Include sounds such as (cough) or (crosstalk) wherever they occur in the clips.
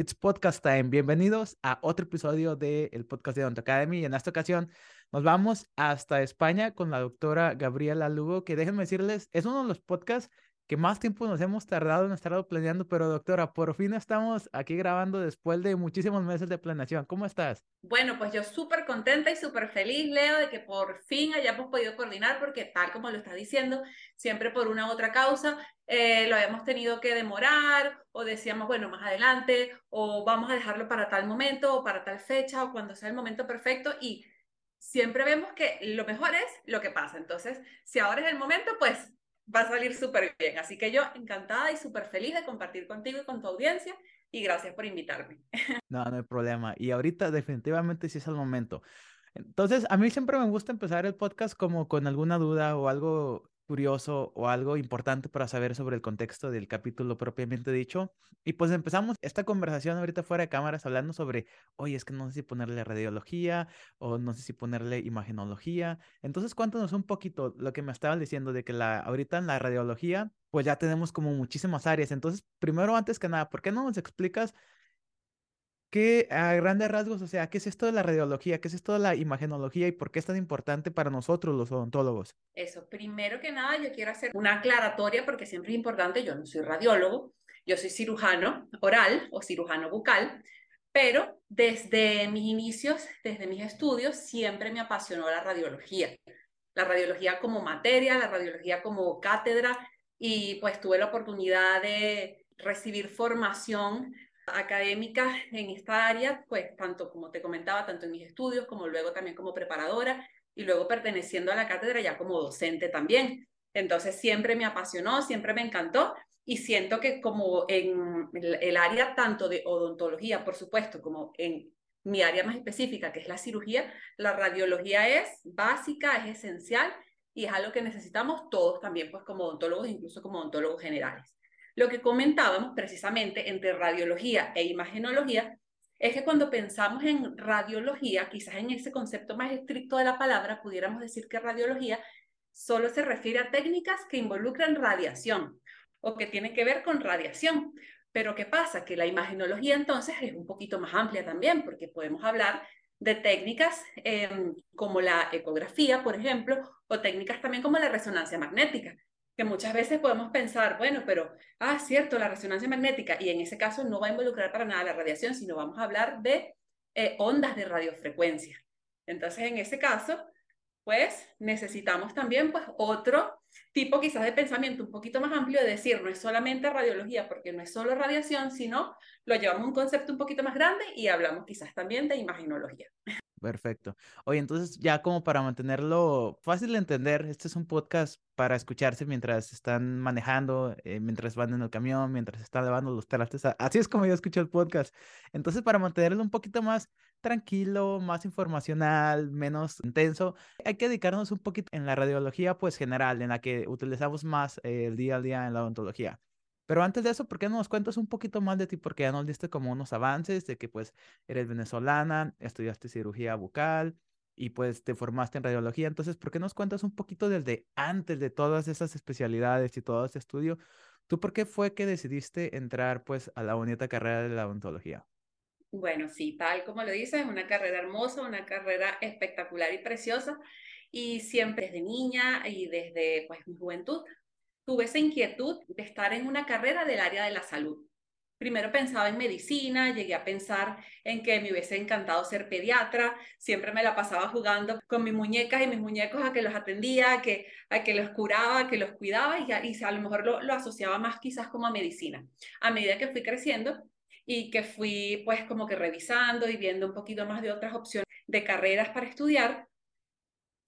It's Podcast Time. Bienvenidos a otro episodio del podcast de Odont Academy. Y en esta ocasión nos vamos hasta España con la doctora Gabriela Lugo, que déjenme decirles, es uno de los podcasts que más tiempo nos hemos tardado en estar planeando, pero doctora, por fin estamos aquí grabando después de muchísimos meses de planeación. ¿Cómo estás? Bueno, pues yo súper contenta y súper feliz, Leo, de que por fin hayamos podido coordinar, porque tal como lo estás diciendo, siempre por una u otra causa, eh, lo habíamos tenido que demorar o decíamos, bueno, más adelante, o vamos a dejarlo para tal momento o para tal fecha o cuando sea el momento perfecto y siempre vemos que lo mejor es lo que pasa. Entonces, si ahora es el momento, pues va a salir súper bien. Así que yo encantada y súper feliz de compartir contigo y con tu audiencia y gracias por invitarme. (laughs) No, no hay problema. Y ahorita definitivamente sí es el momento. Entonces, a mí siempre me gusta empezar el podcast como con alguna duda o algo curioso o algo importante para saber sobre el contexto del capítulo propiamente dicho. Y pues empezamos esta conversación ahorita fuera de cámaras hablando sobre, oye, es que no sé si ponerle radiología o no sé si ponerle imagenología. Entonces cuéntanos un poquito lo que me estabas diciendo de que la, ahorita en la radiología, pues ya tenemos como muchísimas áreas. Entonces, primero, antes que nada, ¿por qué no nos explicas ¿Qué a grandes rasgos, o sea, qué es esto de la radiología, qué es esto de la imagenología y por qué es tan importante para nosotros los odontólogos? Eso, primero que nada, yo quiero hacer una aclaratoria porque siempre es importante, yo no soy radiólogo, yo soy cirujano oral o cirujano bucal, pero desde mis inicios, desde mis estudios, siempre me apasionó la radiología. La radiología como materia, la radiología como cátedra y pues tuve la oportunidad de recibir formación académica en esta área, pues tanto como te comentaba, tanto en mis estudios como luego también como preparadora y luego perteneciendo a la cátedra ya como docente también. Entonces siempre me apasionó, siempre me encantó y siento que como en el área tanto de odontología, por supuesto, como en mi área más específica, que es la cirugía, la radiología es básica, es esencial y es algo que necesitamos todos también, pues como odontólogos, incluso como odontólogos generales. Lo que comentábamos precisamente entre radiología e imagenología es que cuando pensamos en radiología, quizás en ese concepto más estricto de la palabra, pudiéramos decir que radiología solo se refiere a técnicas que involucran radiación o que tienen que ver con radiación. Pero ¿qué pasa? Que la imagenología entonces es un poquito más amplia también, porque podemos hablar de técnicas em, como la ecografía, por ejemplo, o técnicas también como la resonancia magnética, que muchas veces podemos pensar, bueno, pero, ah, cierto, la resonancia magnética, y en ese caso no va a involucrar para nada la radiación, sino vamos a hablar de eh, ondas de radiofrecuencia. Entonces, en ese caso, pues necesitamos también pues otro tipo quizás de pensamiento un poquito más amplio de decir, no es solamente radiología, porque no es solo radiación, sino lo llevamos a un concepto un poquito más grande y hablamos quizás también de imaginología. Perfecto. Oye, entonces ya como para mantenerlo fácil de entender, este es un podcast para escucharse mientras están manejando, eh, mientras van en el camión, mientras están lavando los trastes. Así es como yo escucho el podcast. Entonces, para mantenerlo un poquito más tranquilo, más informacional, menos intenso, hay que dedicarnos un poquito en la radiología, pues general, en la que utilizamos más eh, el día a día en la odontología. Pero antes de eso, ¿por qué no nos cuentas un poquito más de ti? Porque ya nos diste como unos avances de que pues eres venezolana, estudiaste cirugía bucal y pues te formaste en radiología. Entonces, ¿por qué nos cuentas un poquito desde antes de todas esas especialidades y todo ese estudio? ¿Tú por qué fue que decidiste entrar pues a la bonita carrera de la odontología? Bueno, sí, tal como lo dices, una carrera hermosa, una carrera espectacular y preciosa. Y siempre desde niña y desde pues mi juventud tuve esa inquietud de estar en una carrera del área de la salud. Primero pensaba en medicina, llegué a pensar en que me hubiese encantado ser pediatra, siempre me la pasaba jugando con mis muñecas y mis muñecos a que los atendía, a que, a que los curaba, a que los cuidaba y, y a lo mejor lo, lo asociaba más quizás como a medicina. A medida que fui creciendo y que fui pues como que revisando y viendo un poquito más de otras opciones de carreras para estudiar,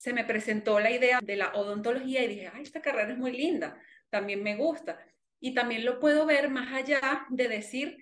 se me presentó la idea de la odontología y dije, ay, esta carrera es muy linda también me gusta. Y también lo puedo ver más allá de decir,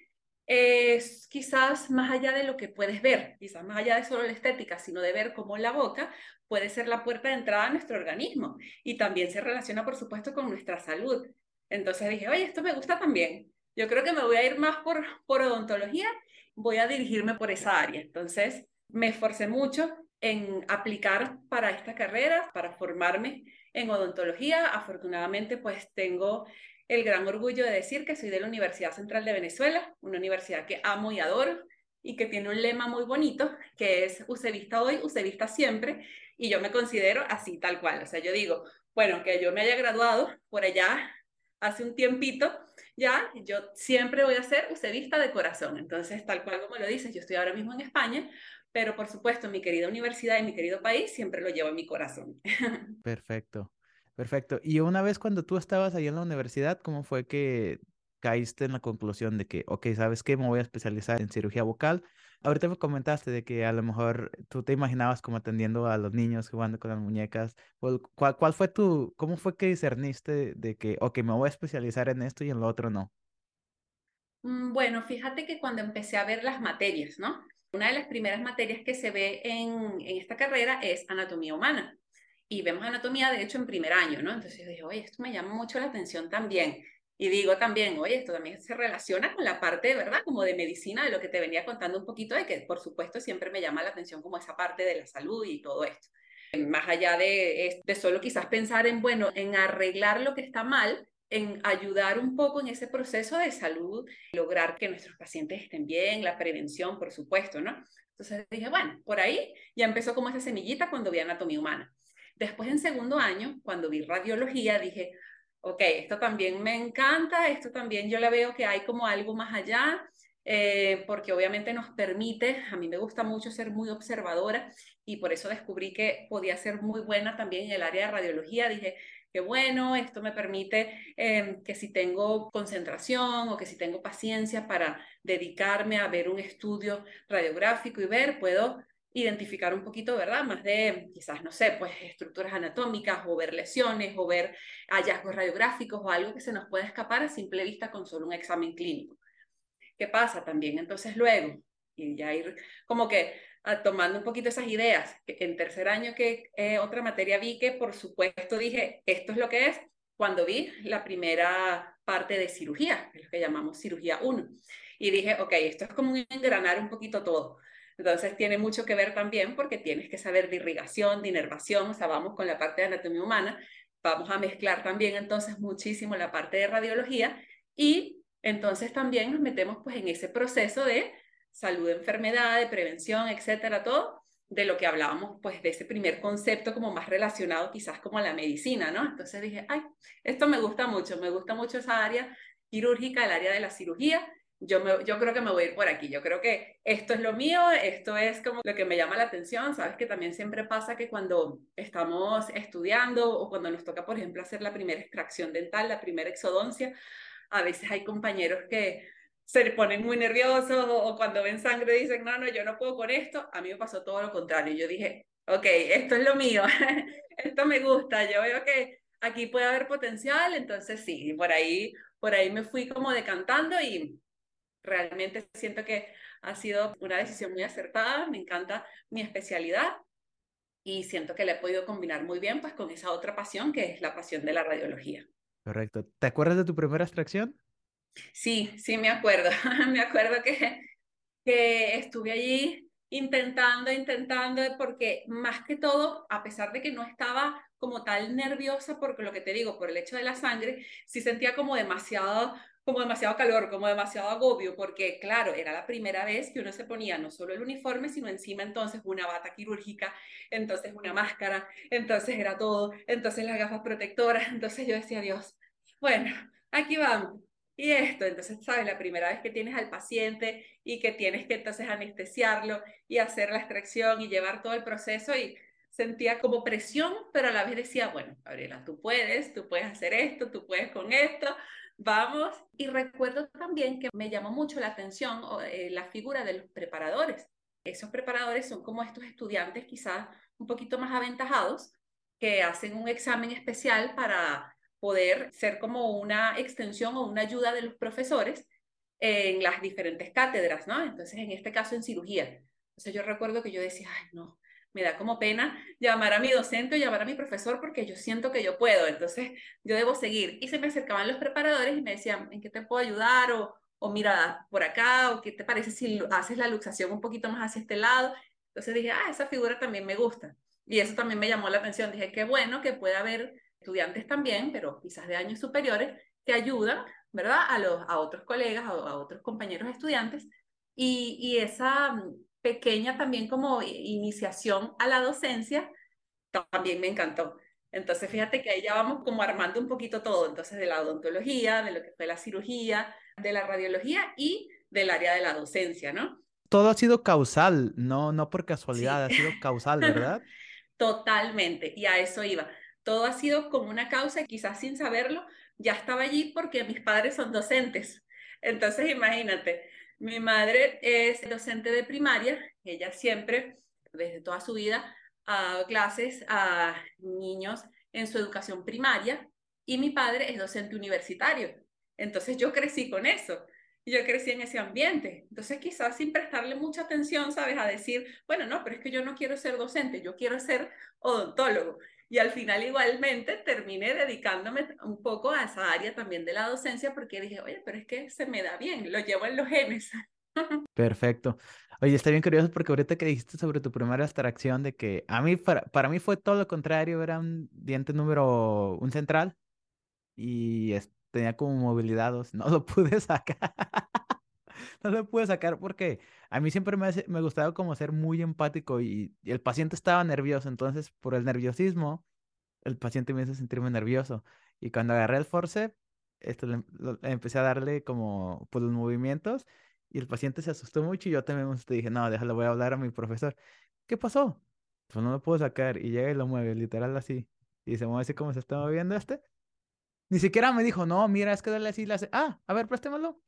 es quizás más allá de lo que puedes ver, quizás más allá de solo la estética, sino de ver cómo la boca puede ser la puerta de entrada a nuestro organismo y también se relaciona, por supuesto, con nuestra salud. Entonces dije, oye, esto me gusta también. Yo creo que me voy a ir más por, por odontología, voy a dirigirme por esa área. Entonces me esforcé mucho en aplicar para esta carrera, para formarme en odontología. Afortunadamente, pues tengo el gran orgullo de decir que soy de la Universidad Central de Venezuela, una universidad que amo y adoro y que tiene un lema muy bonito que es Usevista hoy, Usevista siempre, y yo me considero así tal cual. O sea, yo digo, bueno, que yo me haya graduado por allá hace un tiempito, ya, yo siempre voy a ser usevista de corazón. Entonces, tal cual como lo dices, yo estoy ahora mismo en España, pero por supuesto, mi querida universidad y mi querido país siempre lo llevo en mi corazón. (laughs) Perfecto, perfecto. Y una vez cuando tú estabas ahí en la universidad, ¿cómo fue que caíste en la conclusión de que, ok, ¿sabes qué? Me voy a especializar en cirugía vocal. Ahorita me comentaste de que a lo mejor tú te imaginabas como atendiendo a los niños, jugando con las muñecas. ¿Cuál, cuál fue tu, cómo fue que discerniste de que, ok, me voy a especializar en esto y en lo otro no? Mm, bueno, fíjate que cuando empecé a ver las materias, ¿no? Una de las primeras materias que se ve en, esta carrera es anatomía humana. Y vemos anatomía, de hecho, en primer año, ¿no? Entonces yo dije, oye, esto me llama mucho la atención también. Y digo también, oye, esto también se relaciona con la parte, ¿verdad? Como de medicina, de lo que te venía contando un poquito, de que por supuesto siempre me llama la atención como esa parte de la salud y todo esto. Más allá de, de solo quizás pensar en, bueno, en arreglar lo que está mal, en ayudar un poco en ese proceso de salud, lograr que nuestros pacientes estén bien, la prevención, por supuesto, ¿no? Entonces dije, bueno, por ahí ya empezó como esa semillita cuando vi anatomía humana. Después en segundo año, cuando vi radiología, dije, ok, esto también me encanta, esto también yo la veo que hay como algo más allá, eh, porque obviamente nos permite, a mí me gusta mucho ser muy observadora y por eso descubrí que podía ser muy buena también en el área de radiología. Dije, qué bueno, esto me permite em, que si tengo concentración o que si tengo paciencia para dedicarme a ver un estudio radiográfico y ver, puedo identificar un poquito, ¿verdad? Más de quizás, no sé, pues estructuras anatómicas o ver lesiones o ver hallazgos radiográficos o algo que se nos puede escapar a simple vista con solo un examen clínico. ¿Qué pasa también? Entonces luego, y ya ir como que ah, tomando un poquito esas ideas, en tercer año que eh, otra materia vi que por supuesto dije, esto es lo que es, cuando vi la primera parte de cirugía, lo que llamamos cirugía 1. Y dije, ok, esto es como engranar un poquito todo entonces tiene mucho que ver también porque tienes que saber de irrigación, de inervación, o sea, vamos con la parte de anatomía humana, vamos a mezclar también entonces muchísimo la parte de radiología y entonces también nos metemos pues en ese proceso de salud, enfermedad, de prevención, etcétera, todo de lo que hablábamos, pues de ese primer concepto como más relacionado quizás como a la medicina, ¿no? Entonces dije, ay, esto me gusta mucho, me gusta mucho esa área quirúrgica, el área de la cirugía, yo, me, yo creo que me voy a ir por aquí. Yo creo que esto es lo mío, esto es como lo que me llama la atención. Sabes que también siempre pasa que cuando estamos estudiando o cuando nos toca, por ejemplo, hacer la primera extracción dental, la primera exodoncia, a veces hay compañeros que se ponen muy nerviosos o, cuando ven sangre dicen, no, no, yo no puedo con esto. A mí me pasó todo lo contrario. Yo dije, ok, esto es lo mío, (laughs) esto me gusta, yo veo que aquí puede haber potencial, entonces sí, por ahí, por ahí me fui como decantando y realmente siento que ha sido una decisión muy acertada, me encanta mi especialidad y siento que la he podido combinar muy bien pues con esa otra pasión que es la pasión de la radiología. Correcto. ¿Te acuerdas de tu primera extracción? Sí, sí me acuerdo. (laughs) me acuerdo que, que estuve allí intentando, intentando, porque más que todo, a pesar de que no estaba como tal nerviosa, porque lo que te digo, por el hecho de la sangre, sí sentía como demasiado como demasiado calor, como demasiado agobio, porque claro, era la primera vez que uno se ponía no solo el uniforme, sino encima entonces una bata quirúrgica, entonces una máscara, entonces era todo, entonces las gafas protectoras, (laughs) entonces yo decía, Dios, bueno, aquí vamos. Y esto, entonces, ¿sabes? La primera vez que tienes al paciente y que tienes que entonces anestesiarlo y hacer la extracción y llevar todo el proceso y sentía como presión, pero a la vez decía, bueno, Gabriela, tú puedes, tú puedes hacer esto, tú puedes con esto, Vamos. Y recuerdo también que me llamó mucho la atención eh, la figura de los preparadores. Esos preparadores son como estos estudiantes quizás un poquito más aventajados que hacen un examen especial para poder ser como una extensión o una ayuda de los profesores en las diferentes cátedras, ¿no? Entonces, en este caso, en cirugía. Entonces, yo recuerdo que yo decía, ay, no, me da como pena llamar a mi docente o llamar a mi profesor porque yo siento que yo puedo, entonces yo debo seguir. Y se me acercaban los preparadores y me decían, ¿en qué te puedo ayudar? O, o mira, por acá, o qué te parece si haces la luxación un poquito más hacia este lado. Entonces dije, ah, esa figura también me gusta. Y eso también me llamó la atención. Dije, qué bueno que pueda haber estudiantes también, pero quizás de años superiores, que ayudan, ¿verdad? A, los, a otros colegas, a, a otros compañeros estudiantes. Y, y esa mm, pequeña también como iniciación a la docencia también me encantó. Entonces, fíjate que ahí ya vamos como armando un poquito todo, entonces de la odontología, de lo que fue la cirugía, de la radiología y del área de la docencia, ¿no? Todo ha sido causal, no, no por casualidad, ha sido causal, ¿verdad? (laughs) Totalmente, y a eso iba. Todo ha sido como una causa, quizás sin saberlo, ya estaba allí porque mis padres son docentes. Entonces, imagínate, mi madre es docente de primaria, ella siempre, desde toda su vida, a clases a niños en su educación primaria y mi padre es docente universitario. Entonces yo crecí con eso, yo crecí en ese ambiente. Entonces quizás sin prestarle mucha atención, ¿sabes? A decir, bueno, no, pero es que yo no quiero ser docente, yo quiero ser odontólogo. Y al final igualmente terminé dedicándome un poco a esa área también de la docencia porque dije, oye, pero es que se me da bien, lo llevo en los genes. (laughs) Perfecto. Oye, está bien curioso porque ahorita que dijiste sobre tu primera extracción de que a mí, para, para mí fue todo lo contrario, era un diente número, un central y tenía como movilidad, (laughs) no lo pude sacar. (laughs) no lo pude sacar porque a mí siempre me, me gustaba como ser muy empático y, y el paciente estaba nervioso, entonces por el nerviosismo, el paciente me hizo sentirme nervioso. Y cuando agarré el force, esto, empecé a darle como pues, los movimientos y el paciente se asustó mucho y yo también me dije, no, déjalo, voy a hablar a mi profesor. ¿Qué pasó? Pues no lo puedo sacar. Y llega y lo mueve, literal así. Y se mueve así como se está moviendo este. Ni siquiera me dijo, no, mira, es que dale así, le hace, ah, a ver, préstemelo.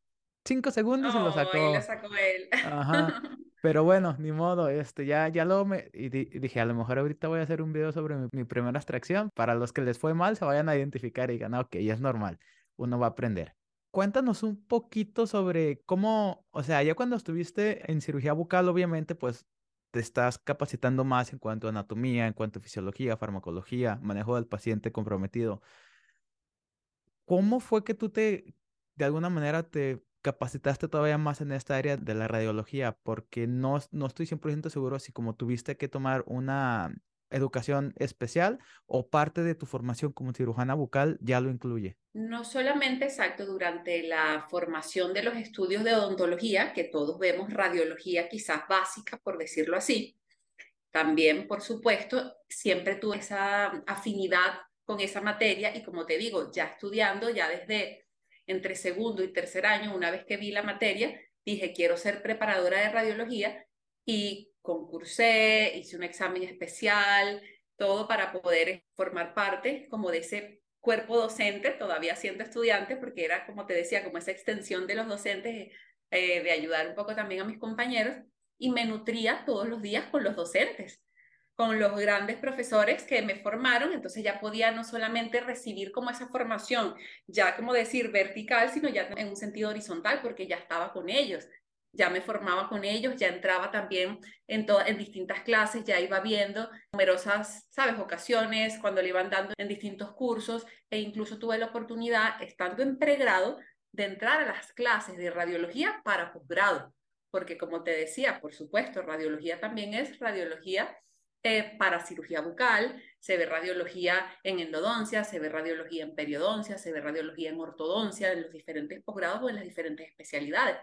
Cinco segundos y lo sacó. Y lo sacó él. Ajá. (laughs) Pero bueno, ni modo, este, ya, ya lo me, y, dije, a lo mejor ahorita voy a hacer un video sobre mi, mi, primera extracción. Para los que les fue mal, se vayan a identificar y digan, ok, ya es normal, uno va a aprender. Cuéntanos un poquito sobre cómo, o sea, ya cuando estuviste en cirugía bucal, obviamente, pues te estás capacitando más en cuanto a anatomía, en cuanto a fisiología, farmacología, manejo del paciente comprometido. ¿Cómo fue que tú te, de alguna manera, te capacitaste todavía más en esta área de la radiología? Porque no, no estoy 100% seguro si como tuviste que tomar una educación especial o parte de tu formación como cirujana bucal ya lo incluye? No solamente exacto durante la formación de los estudios de odontología, que todos vemos radiología quizás básica, por decirlo así. También, por supuesto, siempre tuve esa afinidad con esa materia y como te digo, ya estudiando, ya desde entre segundo y tercer año, una vez que vi la materia, dije, quiero ser preparadora de radiología y concursé, hice un examen especial, todo para poder formar parte como de ese cuerpo docente, todavía siendo estudiante, porque era, como te decía, como esa extensión de los docentes, eh, de ayudar un poco también a mis compañeros, y me nutría todos los días con los docentes, con los grandes profesores que me formaron, entonces ya podía no solamente recibir como esa formación, ya como decir vertical, sino ya en un sentido horizontal, porque ya estaba con ellos, ya me formaba con ellos, ya entraba también en, en distintas clases, ya iba viendo numerosas, ¿sabes?, ocasiones cuando le iban dando en distintos cursos e incluso tuve la oportunidad, estando en pregrado, de entrar a las clases de radiología para posgrado, porque como te decía, por supuesto, radiología también es radiología eh, para cirugía bucal, se ve radiología en endodoncia, se ve radiología en periodoncia, se ve radiología en ortodoncia, en los diferentes posgrados o en las diferentes especialidades.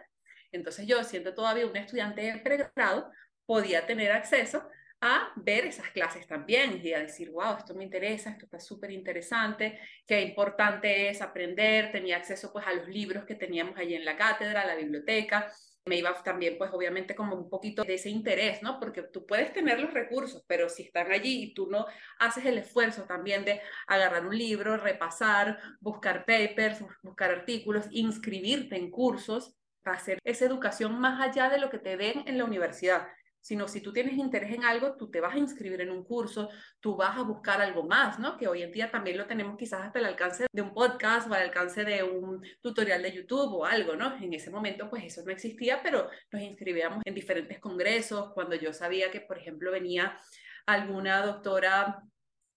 Entonces yo, siendo todavía un estudiante de pregrado, podía tener acceso a ver esas clases también y a decir, wow, esto me interesa, esto está súper interesante, qué importante es aprender, tenía acceso pues a los libros que teníamos allí en la cátedra, a la biblioteca, me iba también pues obviamente como un poquito de ese interés, ¿no? Porque tú puedes tener los recursos, pero si están allí y tú no haces el esfuerzo también de agarrar un libro, repasar, buscar papers, buscar artículos, inscribirte en cursos, hacer esa educación más allá de lo que te den en la universidad, sino si tú tienes interés en algo, tú te vas a inscribir en un curso, tú vas a buscar algo más, ¿no? Que hoy en día también lo tenemos quizás hasta el alcance de un podcast o al alcance de un tutorial de YouTube o algo, ¿no? En ese momento pues eso no existía, pero nos inscribíamos en diferentes congresos, cuando yo sabía que, por ejemplo, venía alguna doctora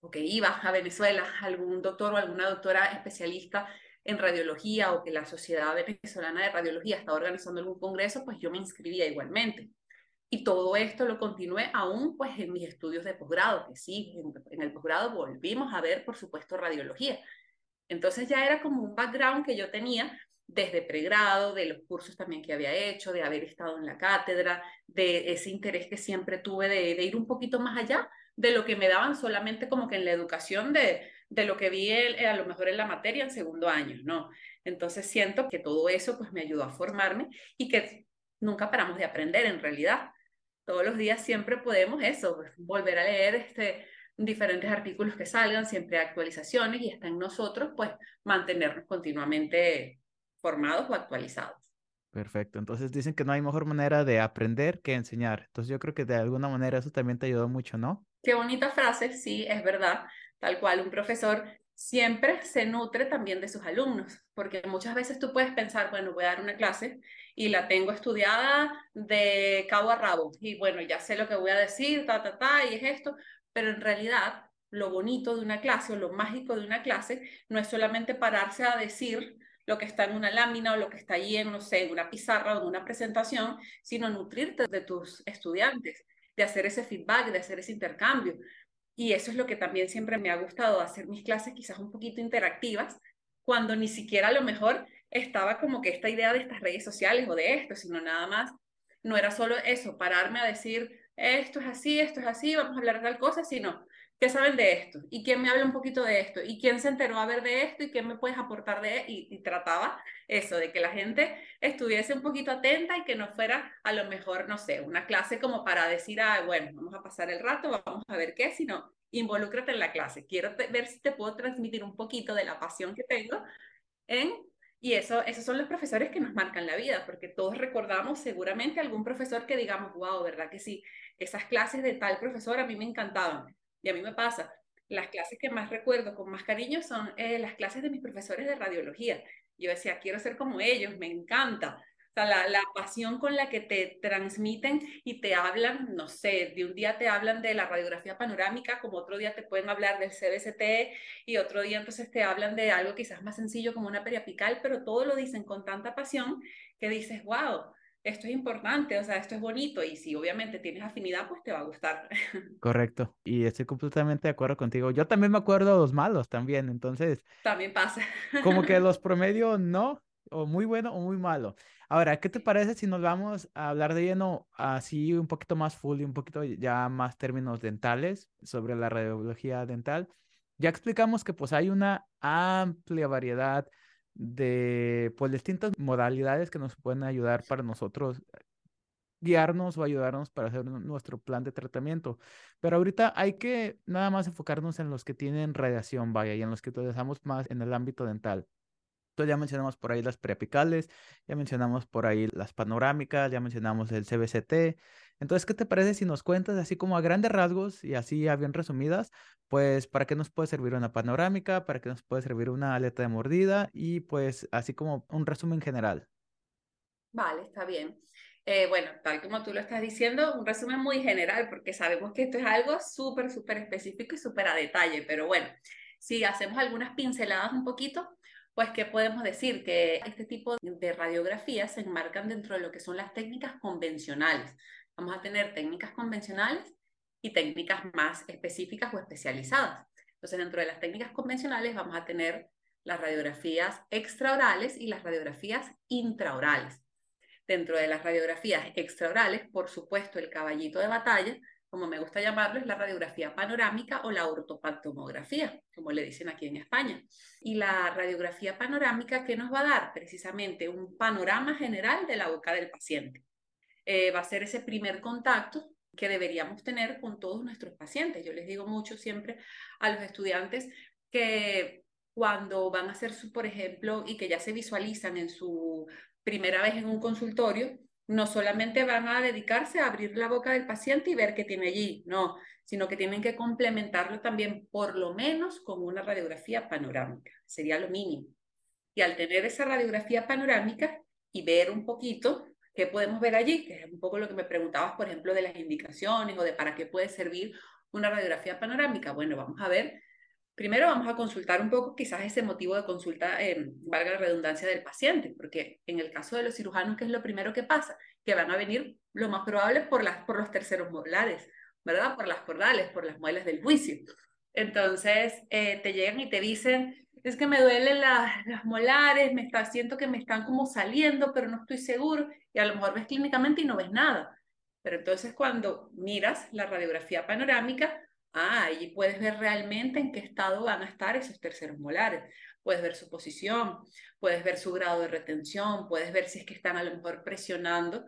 o que iba a Venezuela, algún doctor o alguna doctora especialista en radiología o que la Sociedad Venezolana de Radiología está organizando algún congreso, pues yo me inscribía igualmente. Y todo esto lo continué aún pues en mis estudios de posgrado, que sí, en, el posgrado volvimos a ver, por supuesto, radiología. Entonces ya era como un background que yo tenía desde pregrado, de los cursos también que había hecho, de haber estado en la cátedra, de ese interés que siempre tuve de, de ir un poquito más allá de lo que me daban solamente como que en la educación de, de lo que vi eh, a lo mejor en la materia en segundo año, ¿no? Entonces siento que todo eso pues me ayudó a formarme y que nunca paramos de aprender en realidad. Todos los días siempre podemos eso, pues, volver a leer este, diferentes artículos que salgan, siempre hay actualizaciones y está en nosotros pues mantenernos continuamente formados o actualizados. Perfecto. Entonces dicen que no hay mejor manera de aprender que enseñar. Entonces yo creo que de alguna manera eso también te ayudó mucho, ¿no? Qué bonita frase, sí, es verdad. Tal cual, un profesor siempre se nutre también de sus alumnos, porque muchas veces tú puedes pensar, bueno, voy a dar una clase y la tengo estudiada de cabo a rabo, y bueno, ya sé lo que voy a decir, ta, ta, ta, y es esto, pero en realidad lo bonito de una clase o lo mágico de una clase no es solamente pararse a decir lo que está en una lámina o lo que está ahí en, no sé, en una pizarra o en una presentación, sino nutrirte de tus estudiantes, de hacer ese feedback, de hacer ese intercambio. Y eso es lo que también siempre me ha gustado, hacer mis clases quizás un poquito interactivas, cuando ni siquiera a lo mejor estaba como que esta idea de estas redes sociales o de esto, sino nada más, no era solo eso, pararme a decir, esto es así, esto es así, vamos a hablar de tal cosa, sino ¿Qué saben de esto? ¿Y quién me habla un poquito de esto? ¿Y quién se enteró a ver de esto? ¿Y quién me puedes aportar de y, y trataba eso, de que la gente estuviese un poquito atenta y que no fuera a lo mejor, no sé, una clase como para decir, ah, bueno, vamos a pasar el rato, vamos a ver qué, sino involúcrate en la clase. Quiero ver si te puedo transmitir un poquito de la pasión que tengo en y eso, esos son los profesores que nos marcan la vida, porque todos recordamos seguramente algún profesor que digamos, wow, ¿verdad que sí? Esas clases de tal profesor a mí me encantaban. Y a mí me pasa, las clases que más recuerdo con más cariño son eh, las clases de mis profesores de radiología. Yo decía, quiero ser como ellos, me encanta. O sea, la, la, pasión con la que te transmiten y te hablan, no sé, de un día te hablan de la radiografía panorámica, como otro día te pueden hablar del CBCT y otro día entonces te hablan de algo quizás más sencillo como una periapical, pero todo lo dicen con tanta pasión que dices, wow, esto es importante, o sea, esto es bonito y si obviamente tienes afinidad, pues te va a gustar. (laughs) Correcto, y estoy completamente de acuerdo contigo. Yo también me acuerdo de los malos también, entonces. También pasa. Como que los (laughs) promedio no, o muy bueno o muy malo. Ahora, ¿qué te parece si nos vamos a hablar de lleno así un poquito más full y un poquito ya más términos dentales sobre la radiología dental? Ya explicamos que pues hay una amplia variedad de pues distintas modalidades que nos pueden ayudar para nosotros guiarnos o ayudarnos para hacer nuestro plan de tratamiento. Pero ahorita hay que nada más enfocarnos en los que tienen radiación, vaya, y en los que utilizamos más en el ámbito dental. Entonces ya mencionamos por ahí las preapicales, ya mencionamos por ahí las panorámicas, ya mencionamos el CBCT. Entonces, ¿qué te parece si nos cuentas así como a grandes rasgos y así a bien resumidas, pues para qué nos puede servir una panorámica, para qué nos puede servir una aleta de mordida y pues así como un resumen general? Vale, está bien. Eh, bueno, tal como tú lo estás diciendo, un resumen muy general porque sabemos que esto es algo súper, súper específico y súper a detalle, pero bueno, si hacemos algunas pinceladas un poquito, pues, ¿qué podemos decir? Que este tipo de radiografías se enmarcan dentro de lo que son las técnicas convencionales. Vamos a tener técnicas convencionales y técnicas más específicas o especializadas. Entonces, dentro de las técnicas convencionales vamos a tener las radiografías extraorales y las radiografías intraorales. Dentro de las radiografías extraorales, por supuesto, el caballito de batalla como me gusta llamarlo, es la radiografía panorámica o la ortopantomografía, como le dicen aquí en España. Y la radiografía panorámica, ¿qué nos va a dar? Precisamente un panorama general de la boca del paciente. Eh, va a ser ese primer contacto que deberíamos tener con todos nuestros pacientes. Yo les digo mucho siempre a los estudiantes que cuando van a hacer su, por ejemplo, y que ya se visualizan en su primera vez en un consultorio, no solamente van a dedicarse a abrir la boca del paciente y ver qué tiene allí, no, sino que tienen que complementarlo también por lo menos con una radiografía panorámica, sería lo mínimo. Y al tener esa radiografía panorámica y ver un poquito qué podemos ver allí, que es un poco lo que me preguntabas, por ejemplo, de las indicaciones o de para qué puede servir una radiografía panorámica, bueno, vamos a ver Primero vamos a consultar un poco quizás ese motivo de consulta, eh, valga la redundancia del paciente, porque en el caso de los cirujanos, ¿qué es lo primero que pasa? Que van a venir lo más probable por, las, por los terceros molares, ¿verdad? Por las cordales, por las muelas del juicio. Entonces, eh, te llegan y te dicen, es que me duelen las molares, me está, siento que me están como saliendo, pero no estoy seguro. Y a lo mejor ves clínicamente y no ves nada. Pero entonces cuando miras la radiografía panorámica, ah, ahí puedes ver realmente en qué estado van a estar esos terceros molares. Puedes ver su posición, puedes ver su grado de retención, puedes ver si es que están a lo mejor presionando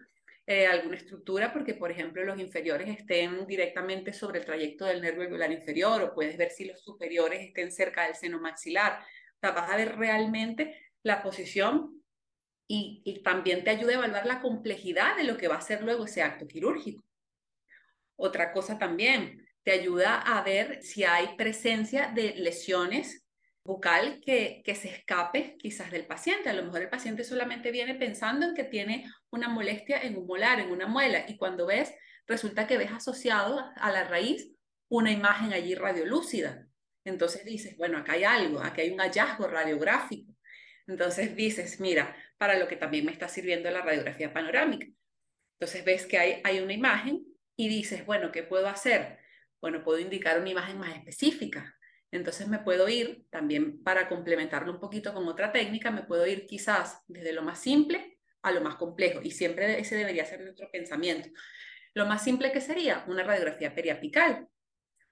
eh, alguna estructura, porque por ejemplo los inferiores estén directamente sobre el trayecto del nervio alveolar inferior, o puedes ver si los superiores estén cerca del seno maxilar. O sea, vas a ver realmente la posición y, y también te ayuda a evaluar la complejidad de lo que va a ser luego ese acto quirúrgico. Otra cosa también, te ayuda a ver si hay presencia de lesiones bucal que, que se escape quizás del paciente. A lo mejor el paciente solamente viene pensando en que tiene una molestia en un molar, en una muela, y cuando ves, resulta que ves asociado a la raíz una imagen allí radiolúcida. Entonces dices, bueno, acá hay algo, acá hay un hallazgo radiográfico. Entonces dices, mira, para lo que también me está sirviendo la radiografía panorámica. Entonces ves que hay, hay una imagen y dices, bueno, ¿qué puedo hacer? Bueno, puedo indicar una imagen más específica. Entonces me puedo ir también para complementarlo un poquito con otra técnica, me puedo ir quizás desde lo más simple a lo más complejo y siempre ese debería ser nuestro pensamiento. Lo más simple que sería una radiografía periapical,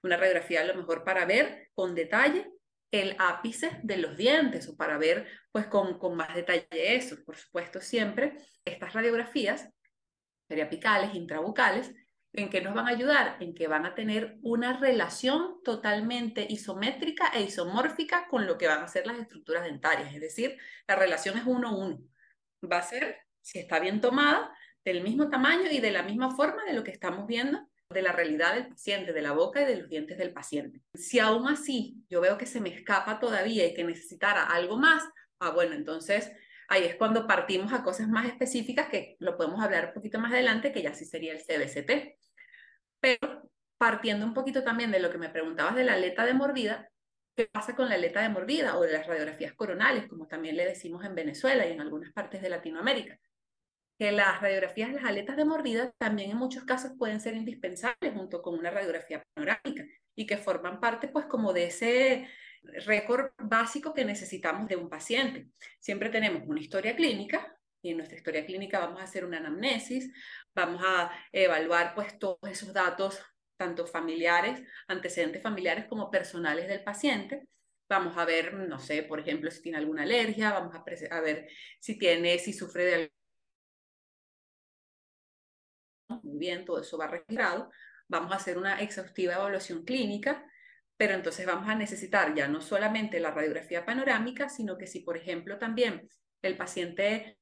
una radiografía a lo mejor para ver con detalle el ápice de los dientes o para ver pues con, con más detalle eso. Por supuesto, siempre estas radiografías periapicales, intrabucales, ¿En qué nos van a ayudar? En que van a tener una relación totalmente isométrica e isomórfica con lo que van a ser las estructuras dentarias. Es decir, la relación es uno a uno. Va a ser, si está bien tomada, del mismo tamaño y de la misma forma de lo que estamos viendo de la realidad del paciente, de la boca y de los dientes del paciente. Si aún así yo veo que se me escapa todavía y que necesitara algo más, ah, bueno, entonces ahí es cuando partimos a cosas más específicas que lo podemos hablar un poquito más adelante, que ya sí sería el CBCT. Pero partiendo un poquito también de lo que me preguntabas de la aleta de mordida, ¿qué pasa con la aleta de mordida o de las radiografías coronales, como también le decimos en Venezuela y en algunas partes de Latinoamérica? Que las radiografías las aletas de mordida también en muchos casos pueden ser indispensables junto con una radiografía panorámica y que forman parte pues como de ese récord básico que necesitamos de un paciente. Siempre tenemos una historia clínica y en nuestra historia clínica vamos a hacer una anamnesis, vamos a evaluar pues todos esos datos, tanto familiares, antecedentes familiares como personales del paciente. Vamos a ver, no sé, por ejemplo, si tiene alguna alergia, vamos a, a ver si tiene, si sufre de muy bien, todo eso va registrado. Vamos a hacer una exhaustiva evaluación clínica, pero entonces vamos a necesitar ya no solamente la radiografía panorámica, sino que si, por ejemplo, también el paciente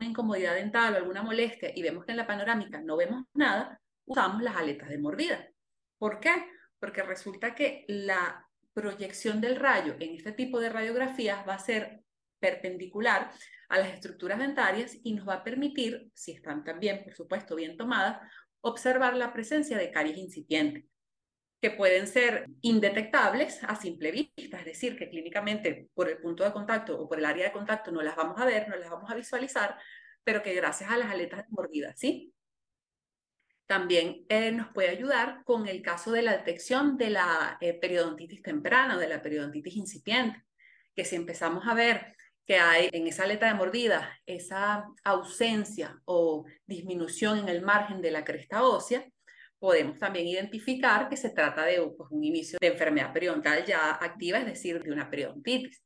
incomodidad dental o alguna molestia y vemos que en la panorámica no vemos nada, usamos las aletas de mordida. ¿Por qué? Porque resulta que la proyección del rayo en este tipo de radiografías va a ser perpendicular a las estructuras dentarias y nos va a permitir, si están también, por supuesto, bien tomadas, observar la presencia de caries incipientes que pueden ser indetectables a simple vista, es decir, que clínicamente por el punto de contacto o por el área de contacto no las vamos a ver, no las vamos a visualizar, pero que gracias a las aletas mordidas, ¿sí? También eh, nos puede ayudar con el caso de la detección de la eh, periodontitis temprana o de la periodontitis incipiente, que si empezamos a ver que hay en esa aleta de mordida esa ausencia o disminución en el margen de la cresta ósea, podemos también identificar que se trata de pues, un inicio de enfermedad periodontal ya activa, es decir, de una periodontitis.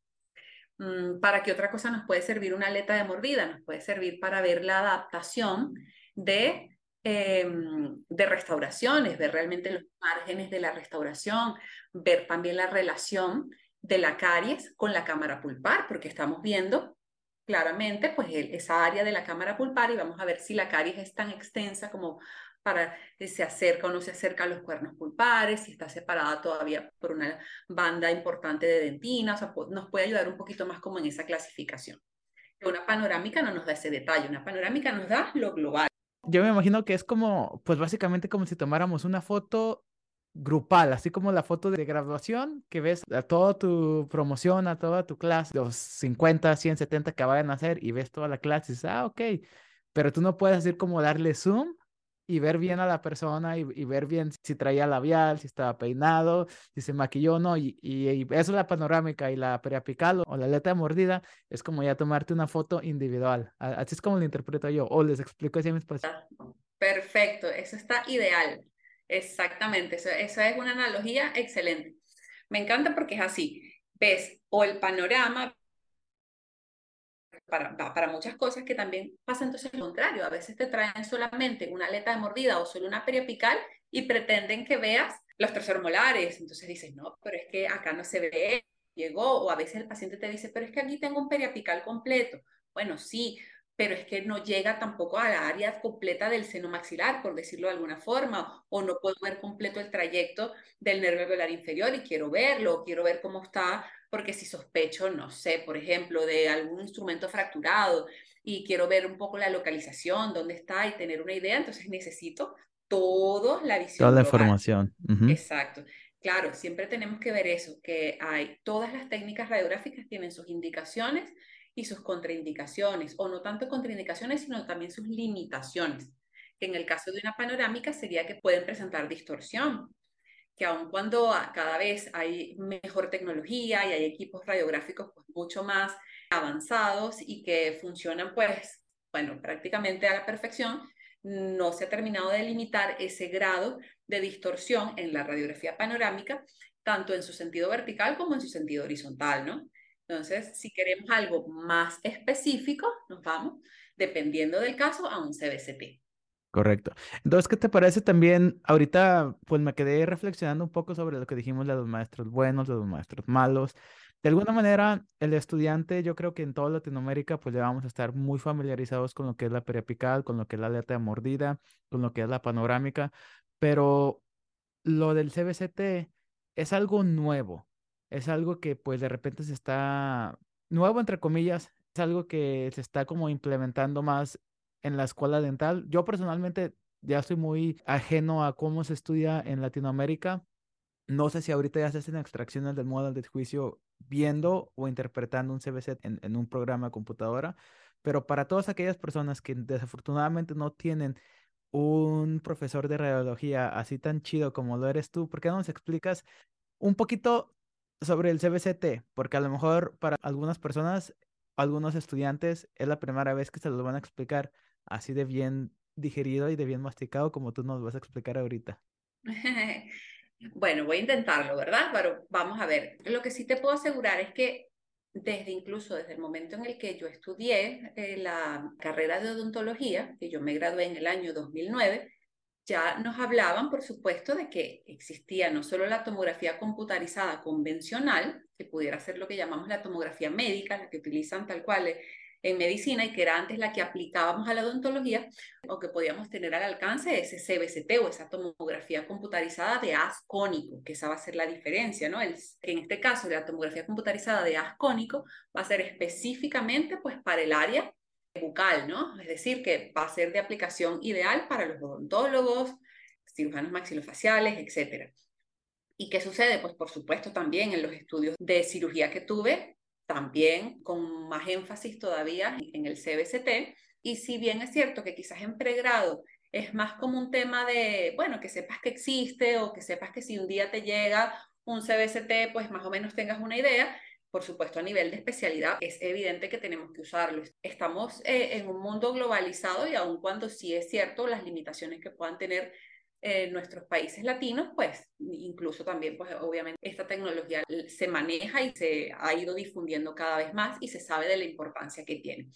Mm, ¿Para qué otra cosa nos puede servir una aleta de mordida? Nos puede servir para ver la adaptación de, em, de restauraciones, ver realmente los márgenes de la restauración, ver también la relación de la caries con la cámara pulpar, porque estamos viendo claramente pues esa área de la cámara pulpar y vamos a ver si la caries es tan extensa como para si se acerca o no se acerca a los cuernos pulpares, si está separada todavía por una banda importante de dentina, o sea, nos puede ayudar un poquito más como en esa clasificación. Una panorámica no nos da ese detalle, una panorámica nos da lo global. Yo me imagino que es como, pues básicamente como si tomáramos una foto grupal, así como la foto de graduación, que ves a toda tu promoción, a toda tu clase, los 50, 100, 70 que vayan a hacer y ves toda la clase y dices, ah, ok, pero tú no puedes decir como darle zoom y ver bien a la persona y, ver bien si traía labial, si estaba peinado, si se maquilló o no. Y, y, eso es la panorámica y la periapical o la aleta mordida es como ya tomarte una foto individual. Así es como lo interpreto yo o les explico así a mis pacientes. Perfecto, eso está ideal. Exactamente, eso, eso es una analogía excelente. Me encanta porque es así. Ves o el panorama, para, para, muchas cosas que también pasa entonces lo contrario. A veces te traen solamente una aleta de mordida o solo una periapical y pretenden que veas los terceros molares. Entonces dices, no, pero es que acá no se ve, llegó. O a veces el paciente te dice, pero es que aquí tengo un periapical completo. Bueno, sí, pero es que no llega tampoco a la área completa del seno maxilar, por decirlo de alguna forma, o no puedo ver completo el trayecto del nervio alveolar inferior y quiero verlo, quiero ver cómo está, porque si sospecho, no sé, por ejemplo, de algún instrumento fracturado y quiero ver un poco la localización, dónde está y tener una idea, entonces necesito toda la visión. Toda la información. Exacto. Claro, siempre tenemos que ver eso, que hay todas las técnicas radiográficas tienen sus indicaciones y sus contraindicaciones, o no tanto contraindicaciones, sino también sus limitaciones, que en el caso de una panorámica sería que pueden presentar distorsión, que aun cuando cada vez hay mejor tecnología y hay equipos radiográficos pues, mucho más avanzados y que funcionan pues, bueno, prácticamente a la perfección, no se ha terminado de limitar ese grado de distorsión en la radiografía panorámica, tanto en su sentido vertical como en su sentido horizontal, ¿no? Entonces, si queremos algo más específico, nos vamos, dependiendo del caso, a un CBCT. Correcto. Entonces, ¿qué te parece también? Ahorita, pues me quedé reflexionando un poco sobre lo que dijimos de los maestros buenos, de los maestros malos. De alguna manera, el estudiante, yo creo que en toda Latinoamérica, pues ya vamos a estar muy familiarizados con lo que es la periapical, con lo que es la alerta de mordida, con lo que es la panorámica, pero lo del CBCT es algo nuevo es algo que pues de repente se está, nuevo entre comillas, es algo que se está como implementando más en la escuela dental. Yo personalmente ya estoy muy ajeno a cómo se estudia en Latinoamérica. No sé si ahorita ya se hacen extracciones del modelo de juicio viendo o interpretando un CBC en, en un programa de computadora, pero para todas aquellas personas que desafortunadamente no tienen un profesor de radiología así tan chido como lo eres tú, ¿por qué no nos explicas un poquito sobre el CBCT, porque a lo mejor para algunas personas, algunos estudiantes, es la primera vez que se lo van a explicar así de bien digerido y de bien masticado como tú nos vas a explicar ahorita. (laughs) Bueno, voy a intentarlo, ¿verdad? Pero vamos a ver. Lo que sí te puedo asegurar es que desde incluso desde el momento en el que yo estudié eh, la carrera de odontología, que yo me gradué en el año 2009, ya nos hablaban, por supuesto, de que existía no solo la tomografía computarizada convencional, que pudiera ser lo que llamamos la tomografía médica, la que utilizan tal cual en medicina y que era antes la que aplicábamos a la odontología, o que podíamos tener al alcance ese CBCT o esa tomografía computarizada de haz cónico, que esa va a ser la diferencia, ¿no? El, en este caso, la tomografía computarizada de haz cónico va a ser específicamente pues para el área bucal, ¿no? Es decir, que va a ser de aplicación ideal para los odontólogos, cirujanos maxilofaciales, etc. ¿Y qué sucede? Pues por supuesto también en los estudios de cirugía que tuve, también con más énfasis todavía en el CBCT. Y si bien es cierto que quizás en pregrado es más como un tema de, bueno, que sepas que existe o que sepas que si un día te llega un CBCT, pues más o menos tengas una idea, por supuesto, a nivel de especialidad, es evidente que tenemos que usarlo. Estamos eh, en un mundo globalizado y aun cuando sí es cierto las limitaciones que puedan tener eh, nuestros países latinos, pues incluso también, pues obviamente esta tecnología se maneja y se ha ido difundiendo cada vez más y se sabe de la importancia que tiene.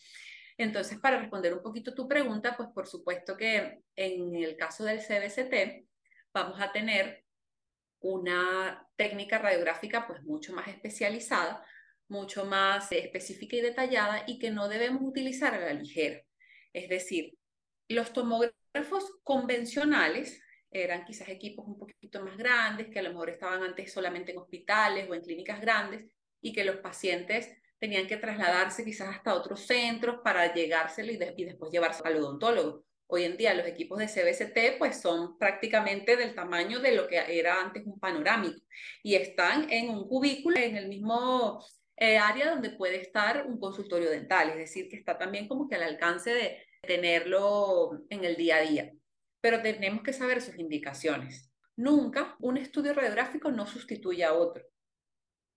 Entonces, para responder un poquito tu pregunta, pues por supuesto que en el caso del CBCT vamos a tener una técnica radiográfica pues mucho más especializada, mucho más específica y detallada y que no debemos utilizar a la ligera. Es decir, los tomógrafos convencionales eran quizás equipos un poquito más grandes, que a lo mejor estaban antes solamente en hospitales o en clínicas grandes y que los pacientes tenían que trasladarse quizás hasta otros centros para llegárselo y, y después llevarse al odontólogo. Hoy en día los equipos de CBCT pues son prácticamente del tamaño de lo que era antes un panorámico y están en un cubículo en el mismo eh, área donde puede estar un consultorio dental, es decir, que está también como que al alcance de tenerlo en el día a día. Pero tenemos que saber sus indicaciones. Nunca un estudio radiográfico no sustituye a otro.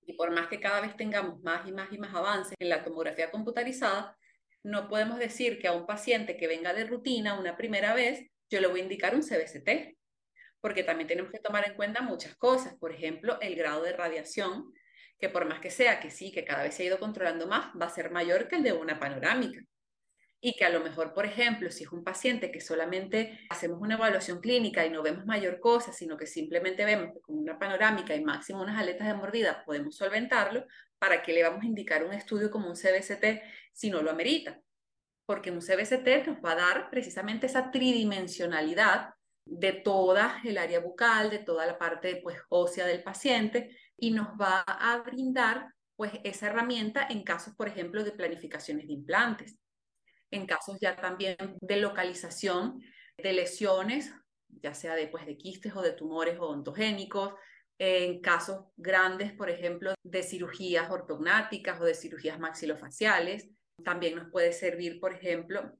Y por más que cada vez tengamos más y más y más avances en la tomografía computarizada, no podemos decir que a un paciente que venga de rutina una primera vez, yo le voy a indicar un CBCT, porque también tenemos que tomar en cuenta muchas cosas. Por ejemplo, el grado de radiación, que por más que sea que sí, que cada vez se ha ido controlando más, va a ser mayor que el de una panorámica y que a lo mejor, por ejemplo, si es un paciente que solamente hacemos una evaluación clínica y no vemos mayor cosa, sino que simplemente vemos que con una panorámica y máximo unas aletas de mordida podemos solventarlo, ¿para qué le vamos a indicar un estudio como un CBCT si no lo amerita? Porque un CBCT nos va a dar precisamente esa tridimensionalidad de toda el área bucal, de toda la parte pues, ósea del paciente y nos va a brindar pues esa herramienta en casos, por ejemplo, de planificaciones de implantes en casos ya también de localización de lesiones, ya sea de, pues, de quistes o de tumores odontogénicos, en casos grandes, por ejemplo, de cirugías ortognáticas o de cirugías maxilofaciales. También nos puede servir, por ejemplo,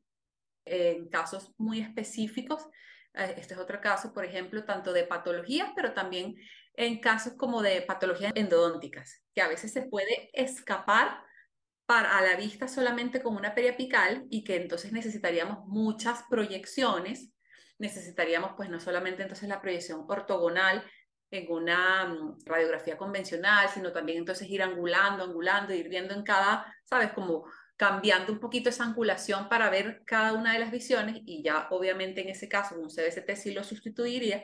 en casos muy específicos. Eh, este es otro caso, por ejemplo, tanto de patologías, pero también en casos como de patologías endodónticas, que a veces se puede escapar para, a la vista solamente con una periapical y que entonces necesitaríamos muchas proyecciones, necesitaríamos pues no solamente entonces la proyección ortogonal en una mm, radiografía convencional, sino también entonces ir angulando, angulando, ir viendo en cada, ¿sabes? Como cambiando un poquito esa angulación para ver cada una de las visiones y ya obviamente en ese caso un CBCT sí lo sustituiría,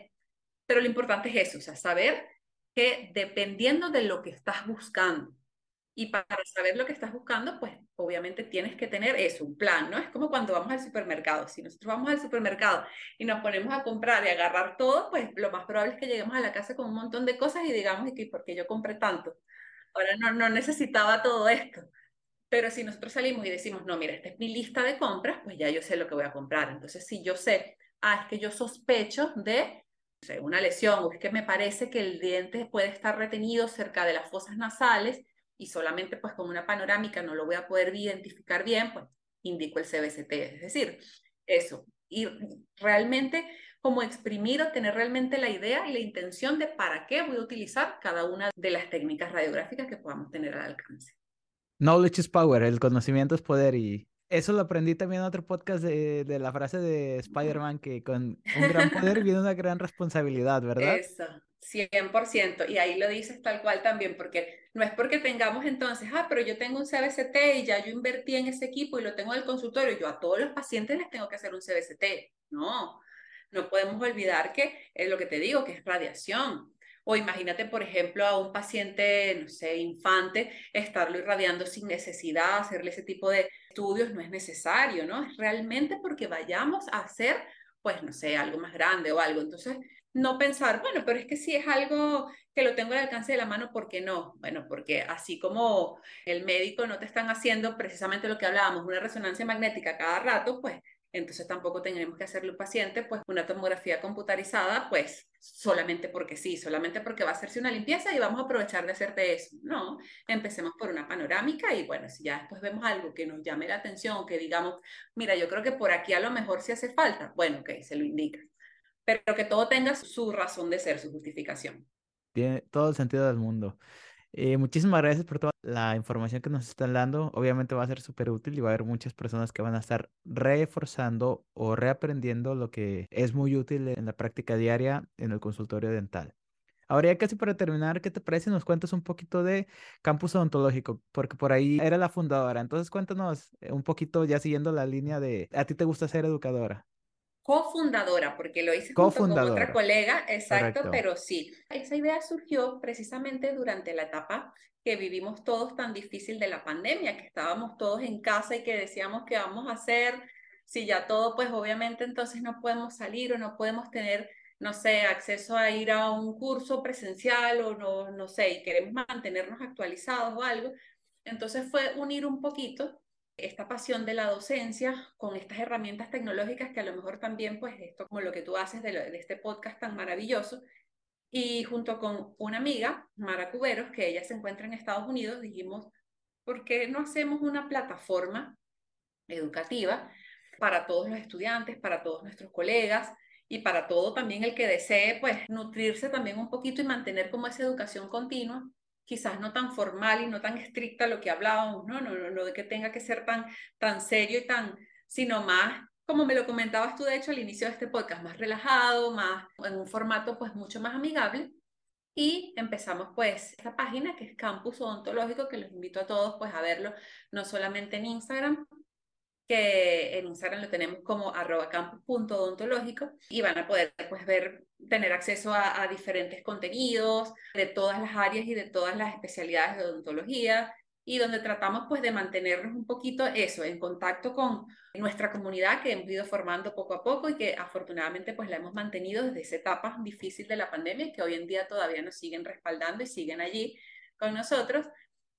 pero lo importante es eso, o sea, saber que dependiendo de lo que estás buscando, y para saber lo que estás buscando, pues obviamente tienes que tener eso, un plan, ¿no? Es como cuando vamos al supermercado. Si nosotros vamos al supermercado y nos ponemos a comprar y agarrar todo, pues lo más probable es que lleguemos a la casa con un montón de cosas y digamos, ¿y por qué yo compré tanto? Ahora no, no necesitaba todo esto. Pero si nosotros salimos y decimos, no, mira, esta es mi lista de compras, pues ya yo sé lo que voy a comprar. Entonces, si yo sé, ah, es que yo sospecho de una lesión o es que me parece que el diente puede estar retenido cerca de las fosas nasales, y solamente pues con una panorámica no lo voy a poder identificar bien, pues indico el CBCT. Es decir, eso. Y realmente como exprimir o tener realmente la idea y la intención de para qué voy a utilizar cada una de las técnicas radiográficas que podamos tener al alcance. Knowledge is power, el conocimiento es poder y eso lo aprendí también en otro podcast de, de la frase de Spider-Man que con un gran poder viene una gran responsabilidad, ¿verdad? Eso, 100%. Y ahí lo dices tal cual también, porque no es porque tengamos entonces, ah, pero yo tengo un CBCT y ya yo invertí en ese equipo y lo tengo en el consultorio, yo a todos los pacientes les tengo que hacer un CBCT. No, no podemos olvidar que es lo que te digo, que es radiación. O imagínate, por ejemplo, a un paciente, no sé, infante, estarlo irradiando sin necesidad, hacerle ese tipo de estudios no es necesario, ¿no? Es realmente porque vayamos a hacer, pues, no sé, algo más grande o algo. Entonces, no pensar, bueno, pero es que si es algo que lo tengo al alcance de la mano, ¿por qué no? Bueno, porque así como el médico no te están haciendo precisamente lo que hablábamos, una resonancia magnética cada rato, pues entonces tampoco tenemos que hacerle un paciente pues una tomografía computarizada pues solamente porque sí, solamente porque va a hacerse una limpieza y vamos a aprovechar de hacerte eso. No, empecemos por una panorámica y bueno, si ya después vemos algo que nos llame la atención, que digamos, mira, yo creo que por aquí a lo mejor sí hace falta, bueno, ok, se lo indica pero que todo tenga su razón de ser, su justificación. Tiene todo el sentido del mundo. Eh, muchísimas gracias por toda la información que nos están dando. Obviamente va a ser súper útil y va a haber muchas personas que van a estar reforzando o reaprendiendo lo que es muy útil en la práctica diaria en el consultorio dental. Ahora ya casi para terminar, ¿qué te parece? Nos cuentas un poquito de Campus Odontológico, porque por ahí era la fundadora. Entonces cuéntanos eh, un poquito ya siguiendo la línea de, ¿a ti te gusta ser educadora? Cofundadora, porque lo hice junto con otra colega, exacto, pero sí. Esa idea surgió precisamente durante la etapa que vivimos todos tan difícil de la pandemia, que estábamos todos en casa y que decíamos que vamos a hacer, si ya todo, pues obviamente entonces no podemos salir o no podemos tener, no sé, acceso a ir a un curso presencial o no, no sé, y queremos mantenernos actualizados o algo. Entonces fue unir un poquito esta pasión de la docencia con estas herramientas tecnológicas que a lo mejor también, pues esto como lo que tú haces de, este podcast tan maravilloso, y junto con una amiga, Mara Cuberos, que ella se encuentra en Estados Unidos, dijimos, ¿por qué no hacemos una plataforma educativa para todos los estudiantes, para todos nuestros colegas, y para todo también el que desee pues nutrirse también un poquito y mantener como esa educación continua, quizás no tan formal y no tan estricta lo que hablábamos, no, no, no, de que tenga que ser tan, tan serio y tan, sino más como me lo comentabas tú de hecho al inicio de este podcast, más relajado, más en un formato pues mucho más amigable. Y empezamos pues esta página que es Campus Odontológico, que los invito a todos pues a verlo, no solamente en Instagram, que en Instagram lo tenemos como arroba campus.odontológico y van a poder pues ver, tener acceso a, diferentes contenidos de todas las áreas y de todas las especialidades de odontología y donde tratamos pues de mantenernos un poquito eso, en contacto con nuestra comunidad que hemos ido formando poco a poco y que afortunadamente pues la hemos mantenido desde esa etapa difícil de la pandemia que hoy en día todavía nos siguen respaldando y siguen allí con nosotros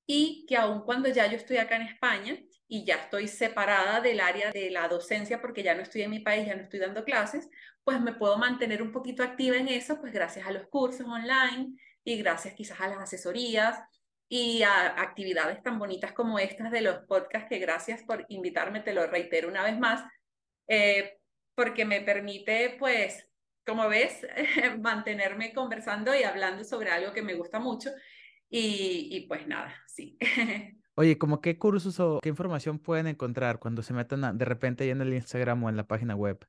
y que aun cuando ya yo estoy acá en España y ya estoy separada del área de la docencia porque ya no estoy en mi país, ya no estoy dando clases, pues me puedo mantener un poquito activa en eso, pues gracias a los cursos online y gracias quizás a las asesorías y a actividades tan bonitas como estas de los podcasts, que gracias por invitarme, te lo reitero una vez más, eh, porque me permite, pues, como ves, (laughs) mantenerme conversando y hablando sobre algo que me gusta mucho. Y, y pues nada, sí. (laughs) Oye, ¿cómo qué cursos o qué información pueden encontrar cuando se metan de repente ahí en el Instagram o en la página web?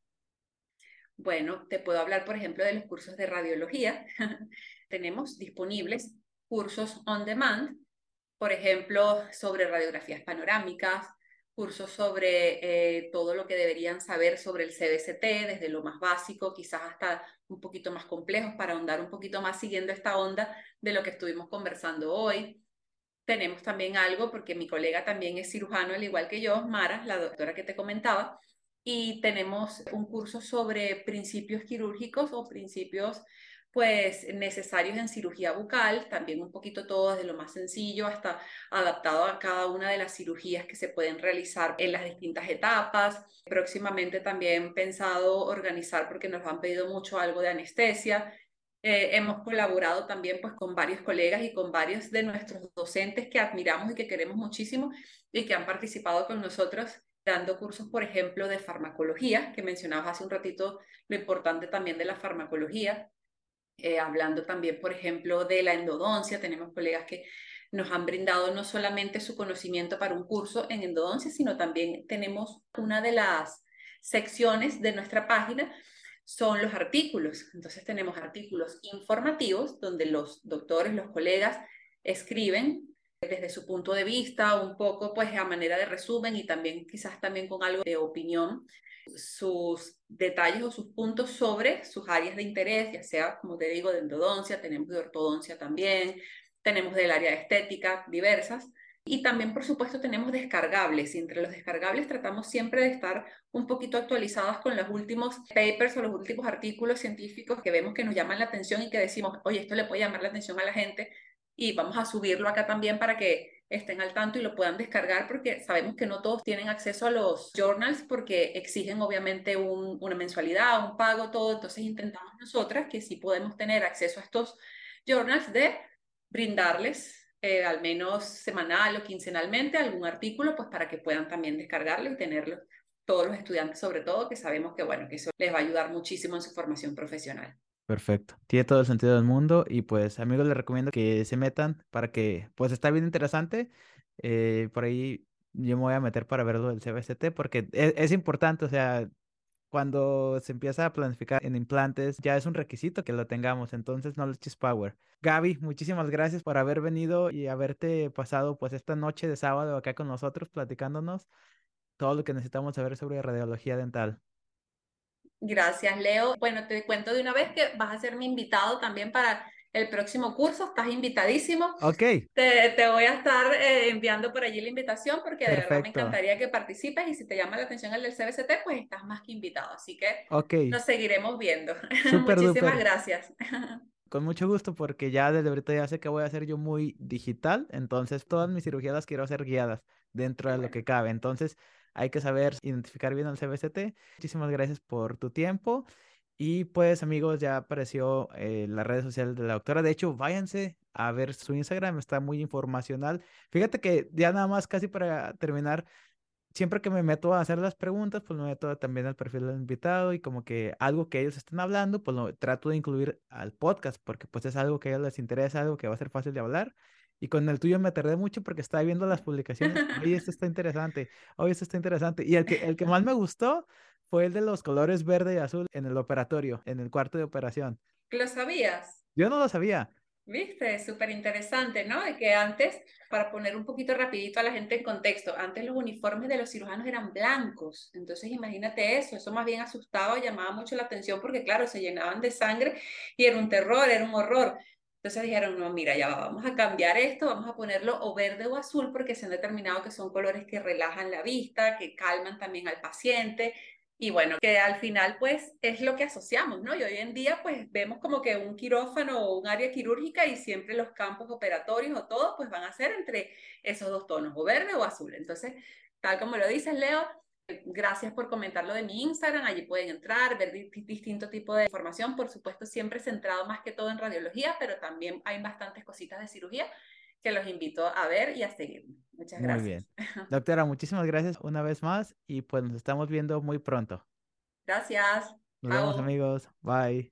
Bueno, te puedo hablar, por ejemplo, de los cursos de radiología. (laughs) Tenemos disponibles cursos on demand, por ejemplo, sobre radiografías panorámicas, cursos sobre eh, todo lo que deberían saber sobre el CBCT, desde lo más básico, quizás hasta un poquito más complejos, para ahondar un poquito más siguiendo esta onda de lo que estuvimos conversando hoy. Tenemos también algo, porque mi colega también es cirujano, al igual que yo, Mara, la doctora que te comentaba, y tenemos un curso sobre principios quirúrgicos o principios pues necesarios en cirugía bucal, también un poquito todo desde lo más sencillo hasta adaptado a cada una de las cirugías que se pueden realizar en las distintas etapas. Próximamente también pensado organizar, porque nos han pedido mucho algo de anestesia. Eh, hemos colaborado también pues con varios colegas y con varios de nuestros docentes que admiramos y que queremos muchísimo y que han participado con nosotros dando cursos, por ejemplo, de farmacología, que mencionabas hace un ratito lo importante también de la farmacología, eh, hablando también, por ejemplo, de la endodoncia. Tenemos colegas que nos han brindado no solamente su conocimiento para un curso en endodoncia, sino también tenemos una de las secciones de nuestra página son los artículos. Entonces tenemos artículos informativos donde los doctores, los colegas escriben desde su punto de vista, un poco pues a manera de resumen y también quizás también con algo de opinión sus detalles o sus puntos sobre sus áreas de interés, ya sea, como te digo, de endodoncia, tenemos de ortodoncia también, tenemos del área de estética, diversas. Y también, por supuesto, tenemos descargables. Y entre los descargables tratamos siempre de estar un poquito actualizados con los últimos papers o los últimos artículos científicos que vemos que nos llaman la atención y que decimos, oye, esto le puede llamar la atención a la gente y vamos a subirlo acá también para que estén al tanto y lo puedan descargar porque sabemos que no todos tienen acceso a los journals porque exigen obviamente una mensualidad, un pago, todo. Entonces intentamos nosotras que sí podemos tener acceso a estos journals de brindarles eh, al menos semanal o quincenalmente algún artículo pues para que puedan también descargarlo y tenerlo todos los estudiantes sobre todo que sabemos que bueno que eso les va a ayudar muchísimo en su formación profesional. Perfecto. Tiene todo el sentido del mundo y pues amigos les recomiendo que se metan para que pues está bien interesante. Eh, por ahí yo me voy a meter para verlo del CBCT porque es, es, importante, o sea, cuando se empieza a planificar en implantes ya es un requisito que lo tengamos, entonces knowledge is power. Gaby, muchísimas gracias por haber venido y haberte pasado pues esta noche de sábado acá con nosotros platicándonos todo lo que necesitamos saber sobre radiología dental. Gracias, Leo. Bueno, te cuento de una vez que vas a ser mi invitado también para el próximo curso. Estás invitadísimo. Ok. Te, te voy a estar eh, enviando por allí la invitación porque de verdad me encantaría que participes y si te llama la atención el del CBCT, pues estás más que invitado. Así que okay. nos seguiremos viendo. (laughs) Super, Muchísimas super. gracias. Con mucho gusto porque ya desde ahorita ya sé que voy a hacer yo muy digital, entonces todas mis cirugías las quiero hacer guiadas dentro de lo que cabe. Entonces, hay que saber identificar bien al CBCT. Muchísimas gracias por tu tiempo. Y pues amigos, ya apareció eh, la red social de la doctora. De hecho, váyanse a ver su Instagram, está muy informacional. Fíjate que ya nada más casi para terminar, siempre que me meto a hacer las preguntas, pues me meto también al perfil del invitado y como que algo que ellos están hablando, pues lo trato de incluir al podcast porque pues es algo que a ellos les interesa, algo que va a ser fácil de hablar. Y con el tuyo me tardé mucho porque estaba viendo las publicaciones. Oye, esto está interesante. Oye, esto está interesante. Y el que, el que más me gustó fue el de los colores verde y azul en el operatorio, en el cuarto de operación. ¿Lo sabías? Yo no lo sabía. Viste, súper interesante, ¿no? De que antes, para poner un poquito rapidito a la gente en contexto, antes los uniformes de los cirujanos eran blancos, entonces imagínate eso, eso más bien asustaba, llamaba mucho la atención porque claro, se llenaban de sangre y era un terror, era un horror. Entonces dijeron, no, mira, ya vamos a cambiar esto, vamos a ponerlo o verde o azul porque se han determinado que son colores que relajan la vista, que calman también al paciente, y bueno, que al final pues es lo que asociamos, ¿no? Y hoy en día pues vemos como que un quirófano o un área quirúrgica y siempre los campos operatorios o todo pues van a ser entre esos dos tonos, o verde o azul. Entonces, tal como lo dices, Leo, gracias por comentarlo de mi Instagram, allí pueden entrar, ver distinto tipo de información, por supuesto siempre centrado más que todo en radiología, pero también hay bastantes cositas de cirugía que los invito a ver y a seguir. Muchas gracias. Muy bien. (laughs) Doctora, muchísimas gracias una vez más y pues nos estamos viendo muy pronto. Gracias. Nos vemos amigos. Bye.